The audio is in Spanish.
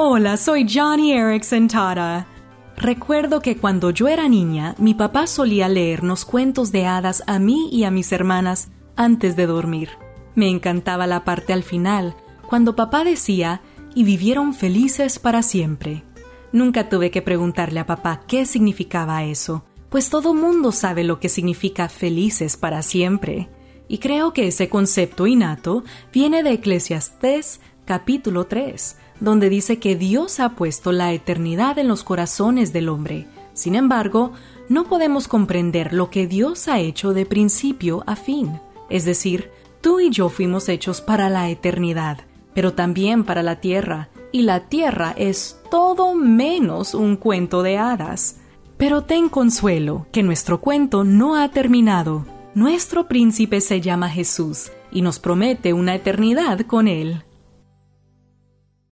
Hola, soy Johnny Erickson Tara. Recuerdo que cuando yo era niña, mi papá solía leernos cuentos de hadas a mí y a mis hermanas antes de dormir. Me encantaba la parte al final, cuando papá decía, y vivieron felices para siempre. Nunca tuve que preguntarle a papá qué significaba eso, pues todo mundo sabe lo que significa felices para siempre. Y creo que ese concepto innato viene de Eclesiastés capítulo 3, donde dice que Dios ha puesto la eternidad en los corazones del hombre. Sin embargo, no podemos comprender lo que Dios ha hecho de principio a fin. Es decir, tú y yo fuimos hechos para la eternidad, pero también para la tierra, y la tierra es todo menos un cuento de hadas. Pero ten consuelo, que nuestro cuento no ha terminado. Nuestro príncipe se llama Jesús, y nos promete una eternidad con él.